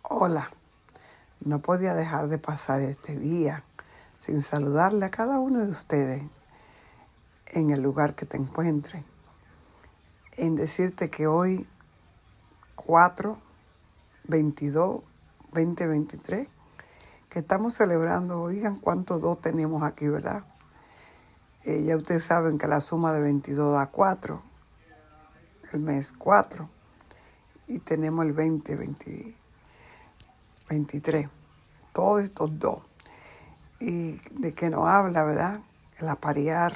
Hola, no podía dejar de pasar este día sin saludarle a cada uno de ustedes en el lugar que te encuentre. En decirte que hoy 4, 22, 2023, que estamos celebrando, oigan cuántos dos tenemos aquí, ¿verdad? Eh, ya ustedes saben que la suma de 22 da 4, el mes 4, y tenemos el 20, 20, 23, todos estos dos. Y de qué nos habla, ¿verdad? El aparear,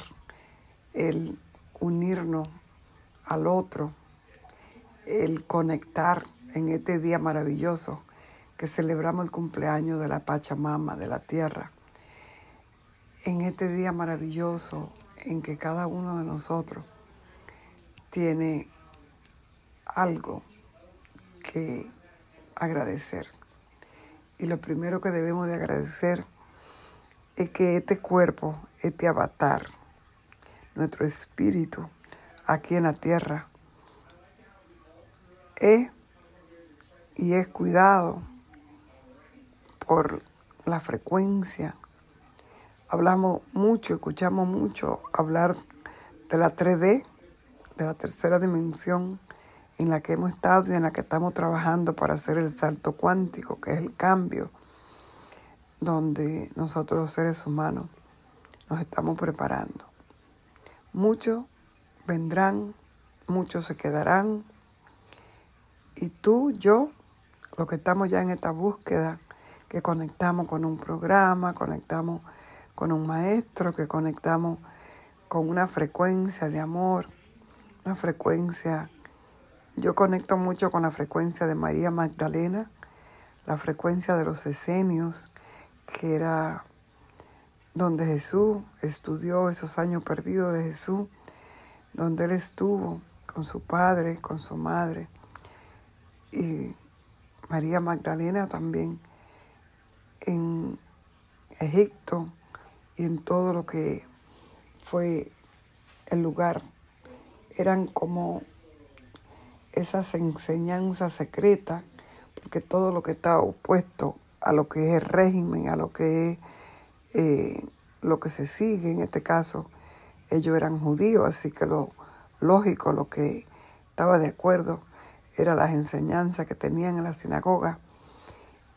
el unirnos al otro, el conectar en este día maravilloso que celebramos el cumpleaños de la Pachamama, de la tierra. En este día maravilloso en que cada uno de nosotros tiene algo que agradecer. Y lo primero que debemos de agradecer es que este cuerpo, este avatar, nuestro espíritu aquí en la tierra, es y es cuidado por la frecuencia. Hablamos mucho, escuchamos mucho hablar de la 3D, de la tercera dimensión, en la que hemos estado y en la que estamos trabajando para hacer el salto cuántico, que es el cambio, donde nosotros los seres humanos nos estamos preparando. Muchos vendrán, muchos se quedarán, y tú, yo, los que estamos ya en esta búsqueda, que conectamos con un programa, conectamos con un maestro, que conectamos con una frecuencia de amor, una frecuencia yo conecto mucho con la frecuencia de María Magdalena, la frecuencia de los esenios, que era donde Jesús estudió esos años perdidos de Jesús, donde él estuvo con su padre, con su madre. Y María Magdalena también en Egipto y en todo lo que fue el lugar. Eran como esas enseñanzas secretas, porque todo lo que está opuesto a lo que es el régimen, a lo que es eh, lo que se sigue, en este caso, ellos eran judíos, así que lo lógico, lo que estaba de acuerdo, eran las enseñanzas que tenían en la sinagoga.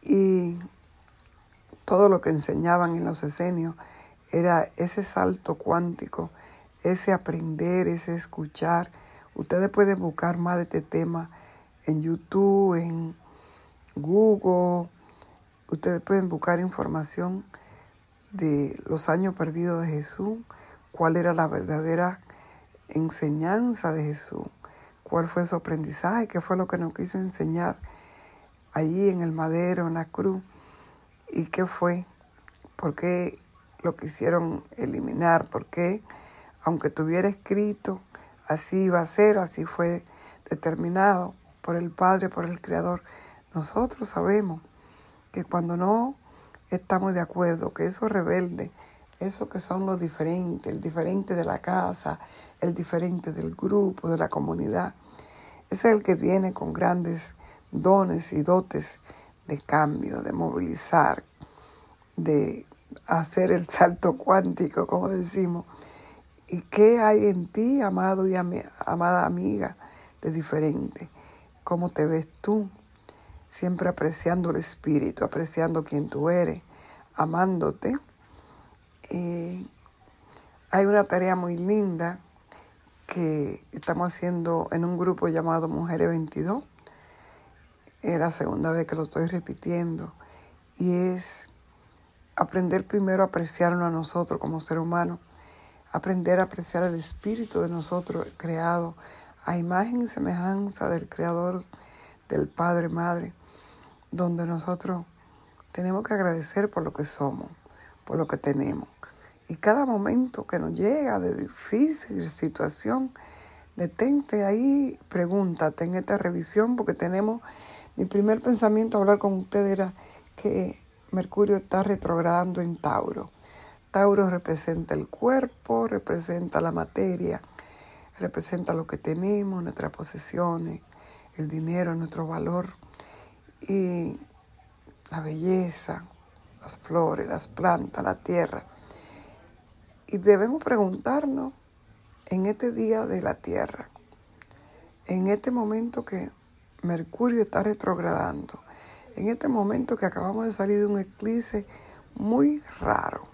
Y todo lo que enseñaban en los esenios era ese salto cuántico, ese aprender, ese escuchar, Ustedes pueden buscar más de este tema en YouTube, en Google. Ustedes pueden buscar información de los años perdidos de Jesús, cuál era la verdadera enseñanza de Jesús, cuál fue su aprendizaje, qué fue lo que nos quiso enseñar allí en el madero, en la cruz, y qué fue, por qué lo quisieron eliminar, por qué, aunque tuviera escrito, así iba a ser, así fue determinado por el Padre, por el Creador. Nosotros sabemos que cuando no estamos de acuerdo, que eso rebelde, eso que son los diferentes, el diferente de la casa, el diferente del grupo, de la comunidad, es el que viene con grandes dones y dotes de cambio, de movilizar, de hacer el salto cuántico, como decimos, ¿Y qué hay en ti, amado y amada amiga, de diferente? ¿Cómo te ves tú? Siempre apreciando el espíritu, apreciando quién tú eres, amándote. Eh, hay una tarea muy linda que estamos haciendo en un grupo llamado Mujeres 22. Es la segunda vez que lo estoy repitiendo. Y es aprender primero a apreciarnos a nosotros como ser humano aprender a apreciar el espíritu de nosotros creado a imagen y semejanza del Creador, del Padre, Madre, donde nosotros tenemos que agradecer por lo que somos, por lo que tenemos. Y cada momento que nos llega de difícil situación, detente ahí, pregúntate en esta revisión, porque tenemos, mi primer pensamiento a hablar con usted era que Mercurio está retrogradando en Tauro. Tauro representa el cuerpo, representa la materia, representa lo que tenemos, nuestras posesiones, el dinero, nuestro valor. y la belleza, las flores, las plantas, la tierra. Y debemos preguntarnos en este día de la tierra, en este momento que Mercurio está retrogradando, en este momento que acabamos de salir de un eclipse muy raro,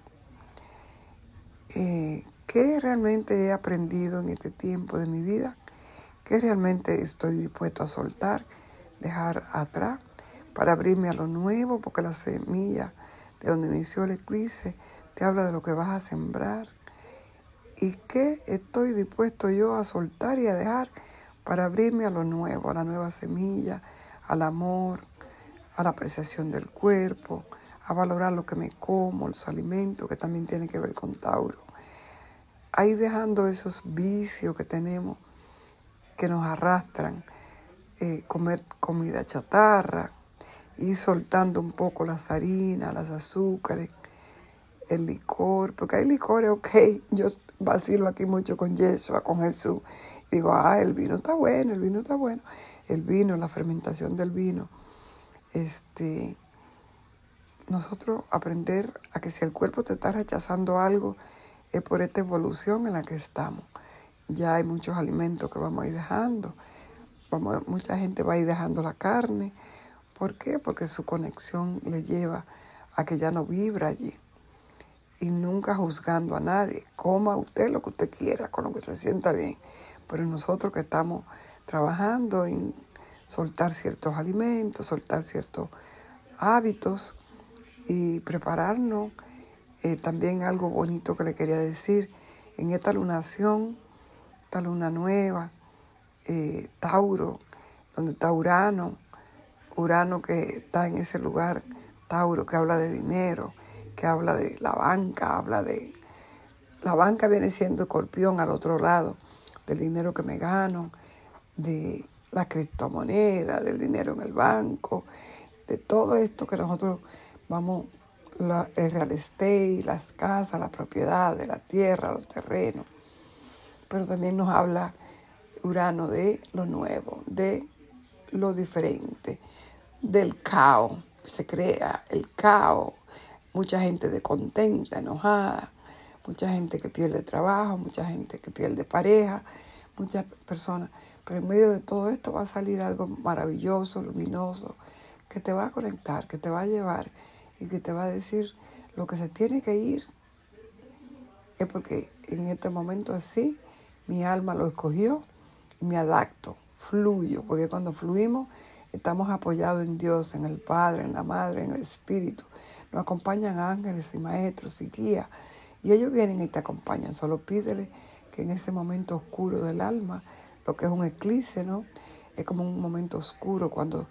eh, ¿qué realmente he aprendido en este tiempo de mi vida? ¿Qué realmente estoy dispuesto a soltar, dejar atrás para abrirme a lo nuevo? Porque la semilla de donde inició el eclipse te habla de lo que vas a sembrar. ¿Y qué estoy dispuesto yo a soltar y a dejar para abrirme a lo nuevo, a la nueva semilla, al amor, a la apreciación del cuerpo, a valorar lo que me como, los alimentos, que también tiene que ver con Tauro. Ahí dejando esos vicios que tenemos que nos arrastran, eh, comer comida chatarra, y soltando un poco las harinas, las azúcares, el licor, porque hay licores, ok, yo vacilo aquí mucho con Yeshua, con Jesús, digo, ah, el vino está bueno, el vino está bueno, el vino, la fermentación del vino, este, nosotros aprender a que si el cuerpo te está rechazando algo, es por esta evolución en la que estamos. Ya hay muchos alimentos que vamos a ir dejando. Vamos, mucha gente va a ir dejando la carne. ¿Por qué? Porque su conexión le lleva a que ya no vibra allí. Y nunca juzgando a nadie. Coma usted lo que usted quiera, con lo que se sienta bien. Pero nosotros que estamos trabajando en soltar ciertos alimentos, soltar ciertos hábitos, y prepararnos. Eh, también algo bonito que le quería decir, en esta lunación, esta luna nueva, eh, Tauro, donde está Urano, Urano que está en ese lugar, Tauro, que habla de dinero, que habla de la banca, habla de... La banca viene siendo escorpión al otro lado, del dinero que me gano, de la criptomoneda, del dinero en el banco, de todo esto que nosotros vamos, el real estate, las casas, la propiedad de la tierra, los terrenos. Pero también nos habla Urano de lo nuevo, de lo diferente, del caos se crea, el caos, mucha gente descontenta, enojada, mucha gente que pierde trabajo, mucha gente que pierde pareja, muchas personas. Pero en medio de todo esto va a salir algo maravilloso, luminoso, que te va a conectar, que te va a llevar y que te va a decir lo que se tiene que ir. Es porque en este momento así mi alma lo escogió y me adapto, fluyo, porque cuando fluimos estamos apoyados en Dios, en el Padre, en la Madre, en el Espíritu. Nos acompañan ángeles y maestros y guías y ellos vienen y te acompañan. Solo pídele que en ese momento oscuro del alma, lo que es un eclipse, ¿no? Es como un momento oscuro cuando,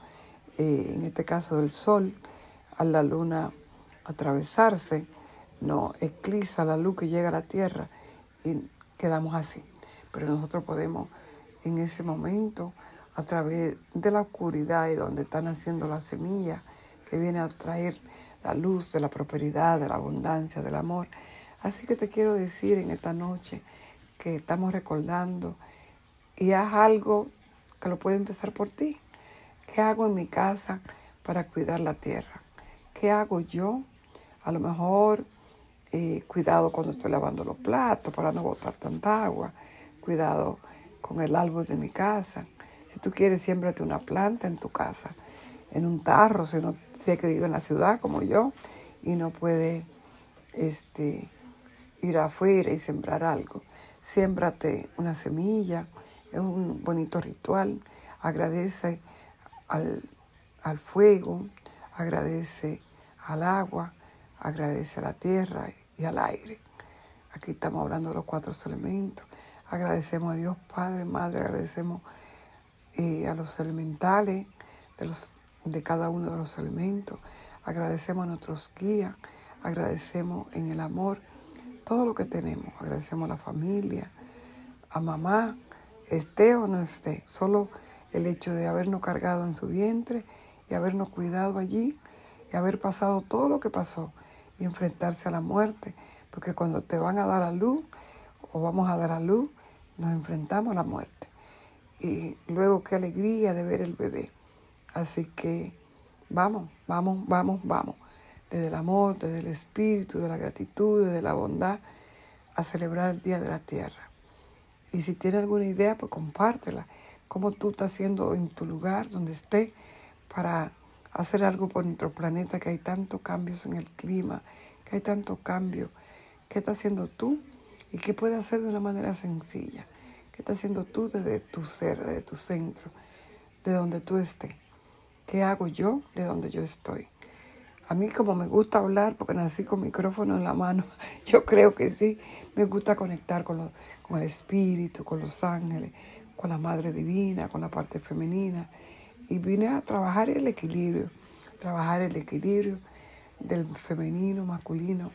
eh, en este caso del sol, a la luna atravesarse, no eclipsa la luz que llega a la tierra y quedamos así. Pero nosotros podemos en ese momento, a través de la oscuridad y donde están haciendo la semilla que viene a traer la luz de la prosperidad, de la abundancia, del amor. Así que te quiero decir en esta noche que estamos recordando y haz algo que lo puede empezar por ti. ¿Qué hago en mi casa para cuidar la tierra? ¿Qué hago yo? A lo mejor eh, cuidado cuando estoy lavando los platos para no botar tanta agua, cuidado con el árbol de mi casa. Si tú quieres, siémbrate una planta en tu casa, en un tarro, si no sé que vive en la ciudad como yo y no puede este, ir afuera y sembrar algo. Siémbrate una semilla, es un bonito ritual. Agradece al, al fuego, agradece al agua, agradece a la tierra y al aire. Aquí estamos hablando de los cuatro elementos. Agradecemos a Dios Padre, Madre, agradecemos eh, a los elementales de, los, de cada uno de los elementos. Agradecemos a nuestros guías, agradecemos en el amor todo lo que tenemos. Agradecemos a la familia, a mamá, esté o no esté. Solo el hecho de habernos cargado en su vientre y habernos cuidado allí y haber pasado todo lo que pasó y enfrentarse a la muerte, porque cuando te van a dar a luz o vamos a dar a luz, nos enfrentamos a la muerte. Y luego qué alegría de ver el bebé. Así que Vamos, vamos, vamos, vamos. Desde el amor, desde el espíritu, de la gratitud, desde la bondad, a celebrar el Día de la Tierra. Y si tienes alguna idea, pues compártela. Cómo tú estás haciendo en tu lugar, donde esté, para hacer algo por nuestro planeta, que hay tantos cambios en el clima, que hay tanto cambio. ¿Qué estás haciendo tú? ¿Y qué puedes hacer de una manera sencilla? ¿Qué estás haciendo tú desde tu ser, desde tu centro, de donde tú estés? ¿Qué hago yo de donde yo estoy? A mí como me gusta hablar, porque nací con micrófono en la mano, yo creo que sí, me gusta conectar con, con el espíritu, con los ángeles, con la Madre Divina, con la parte femenina. Y vine a trabajar el equilibrio, trabajar el equilibrio del femenino, masculino,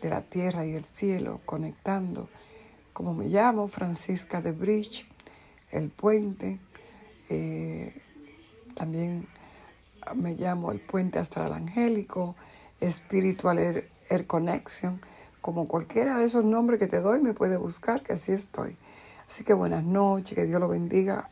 de la tierra y el cielo, conectando. Como me llamo, Francisca de Bridge, el puente. Eh, también me llamo el puente astral angélico, Spiritual Air, Air Connection. Como cualquiera de esos nombres que te doy, me puede buscar, que así estoy. Así que buenas noches, que Dios lo bendiga